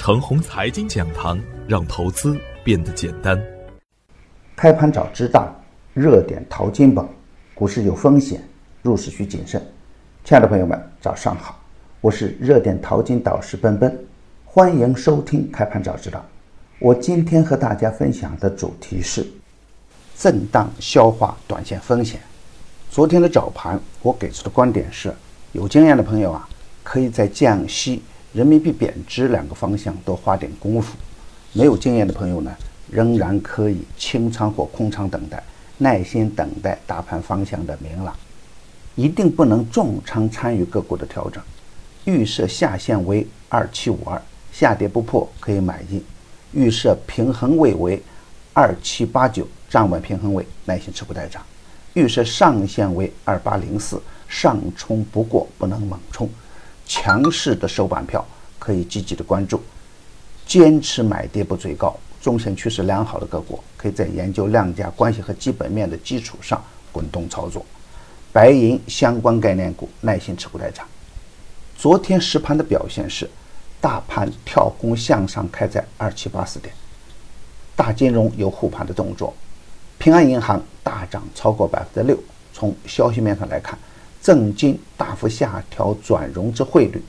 程红财经讲堂，让投资变得简单。开盘早知道，热点淘金宝，股市有风险，入市需谨慎。亲爱的朋友们，早上好，我是热点淘金导师奔奔，欢迎收听开盘早知道。我今天和大家分享的主题是震荡消化短线风险。昨天的早盘，我给出的观点是，有经验的朋友啊，可以在降息。人民币贬值两个方向多花点功夫，没有经验的朋友呢，仍然可以清仓或空仓等待，耐心等待大盘方向的明朗，一定不能重仓参与个股的调整。预设下限为二七五二，下跌不破可以买进；预设平衡位为二七八九，站稳平衡位耐心持股待涨；预设上限为二八零四，上冲不过不能猛冲。强势的收板票可以积极的关注，坚持买跌不追高，中线趋势良好的个股可以在研究量价关系和基本面的基础上滚动操作。白银相关概念股耐心持股待涨。昨天实盘的表现是，大盘跳空向上开在二七八四点，大金融有护盘的动作，平安银行大涨超过百分之六。从消息面上来看。正金大幅下调转融资汇率，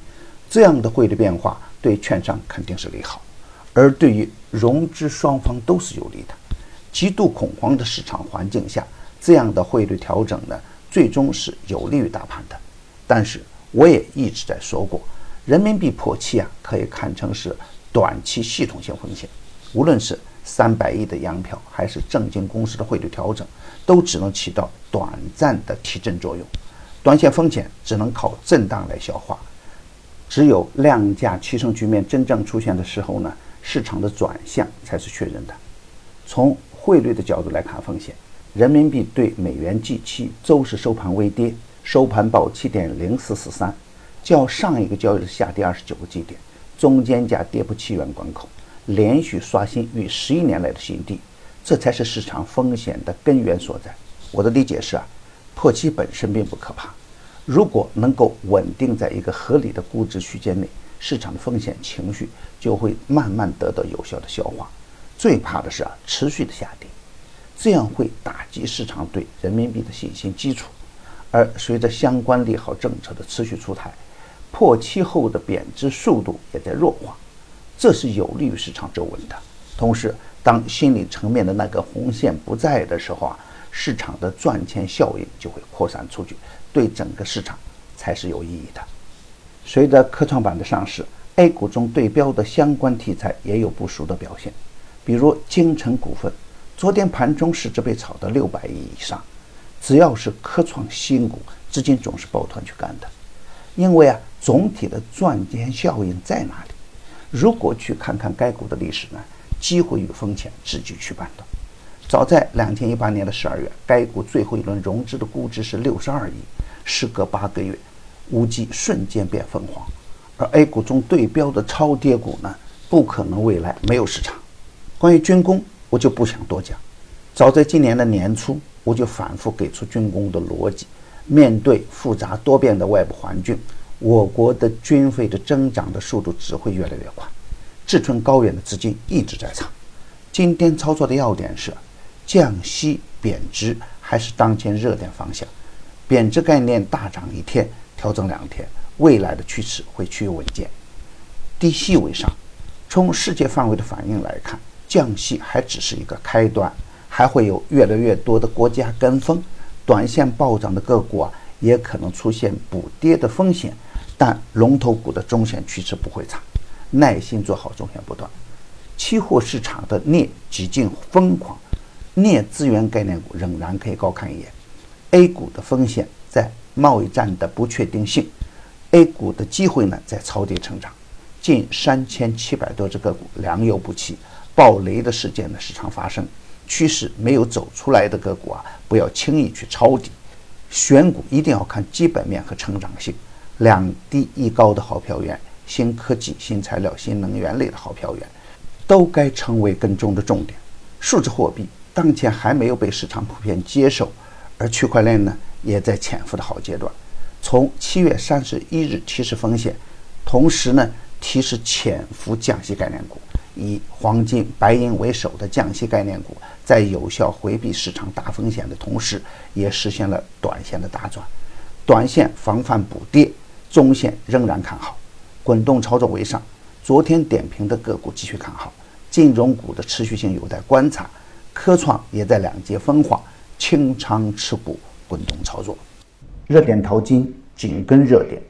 这样的汇率变化对券商肯定是利好，而对于融资双方都是有利的。极度恐慌的市场环境下，这样的汇率调整呢，最终是有利于大盘的。但是我也一直在说过，人民币破七啊，可以看成是短期系统性风险。无论是三百亿的央票，还是正金公司的汇率调整，都只能起到短暂的提振作用。短线风险只能靠震荡来消化，只有量价齐升局面真正出现的时候呢，市场的转向才是确认的。从汇率的角度来看风险，人民币对美元 G 期周市收盘微跌，收盘报七点零四四三，较上一个交易日下跌二十九个基点，中间价跌破七元关口，连续刷新逾十一年来的新低，这才是市场风险的根源所在。我的理解是啊。破七本身并不可怕，如果能够稳定在一个合理的估值区间内，市场的风险情绪就会慢慢得到有效的消化。最怕的是啊持续的下跌，这样会打击市场对人民币的信心基础。而随着相关利好政策的持续出台，破七后的贬值速度也在弱化，这是有利于市场走稳的。同时，当心理层面的那个红线不在的时候啊。市场的赚钱效应就会扩散出去，对整个市场才是有意义的。随着科创板的上市，A 股中对标的相关题材也有不俗的表现，比如京城股份，昨天盘中市值被炒到六百亿以上。只要是科创新股，资金总是抱团去干的，因为啊，总体的赚钱效应在哪里？如果去看看该股的历史呢，机会与风险自己去判断。早在两千一八年的十二月，该股最后一轮融资的估值是六十二亿，时隔八个月，无极瞬间变疯狂。而 A 股中对标的超跌股呢，不可能未来没有市场。关于军工，我就不想多讲。早在今年的年初，我就反复给出军工的逻辑。面对复杂多变的外部环境，我国的军费的增长的速度只会越来越快，志存高远的资金一直在场。今天操作的要点是。降息贬值还是当前热点方向，贬值概念大涨一天，调整两天，未来的趋势会趋于稳健。低息为上，从世界范围的反应来看，降息还只是一个开端，还会有越来越多的国家跟风，短线暴涨的个股啊，也可能出现补跌的风险，但龙头股的中线趋势不会差，耐心做好中线波段。期货市场的镍几近疯狂。镍资源概念股仍然可以高看一眼，A 股的风险在贸易战的不确定性，A 股的机会呢在超跌成长，近三千七百多只个股良莠不齐，暴雷的事件呢时常发生，趋势没有走出来的个股啊不要轻易去抄底，选股一定要看基本面和成长性，两低一高的好票源，新科技、新材料、新能源类的好票源，都该成为跟踪的重点，数字货币。当前还没有被市场普遍接受，而区块链呢也在潜伏的好阶段。从七月三十一日提示风险，同时呢提示潜伏降息概念股，以黄金、白银为首的降息概念股，在有效回避市场大风险的同时，也实现了短线的大赚。短线防范补跌，中线仍然看好，滚动操作为上。昨天点评的个股继续看好，金融股的持续性有待观察。科创也在两极分化，清仓持股，滚动操作。热点淘金紧跟热点，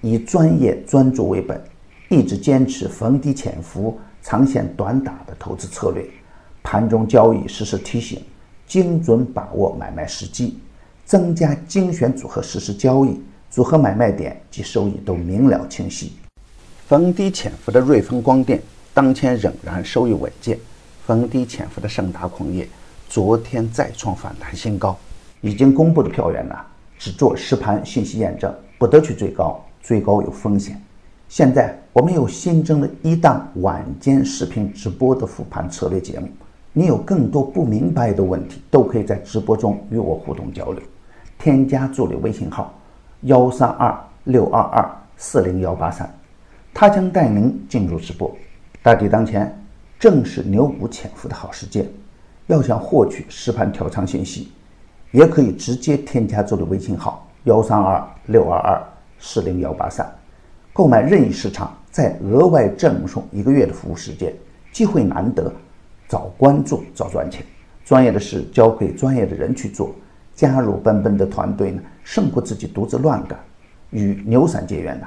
以专业专注为本，一直坚持逢低潜伏、长线短打的投资策略。盘中交易实时提醒，精准把握买卖时机，增加精选组合实时交易，组合买卖点及收益都明了清晰。逢低潜伏的瑞丰光电当前仍然收益稳健。逢低潜伏的盛达矿业，昨天再创反弹新高。已经公布的票源呢，只做实盘信息验证，不得去追高，追高有风险。现在我们又新增了一档晚间视频直播的复盘策略节目，你有更多不明白的问题，都可以在直播中与我互动交流。添加助理微信号幺三二六二二四零幺八三，他将带您进入直播。大敌当前。正是牛股潜伏的好时间，要想获取实盘调仓信息，也可以直接添加助理微信号幺三二六二二四零幺八三，购买任意市场，再额外赠送一个月的服务时间，机会难得，早关注早赚钱。专业的事交给专业的人去做，加入奔奔的团队呢，胜过自己独自乱干。与牛散结缘呢，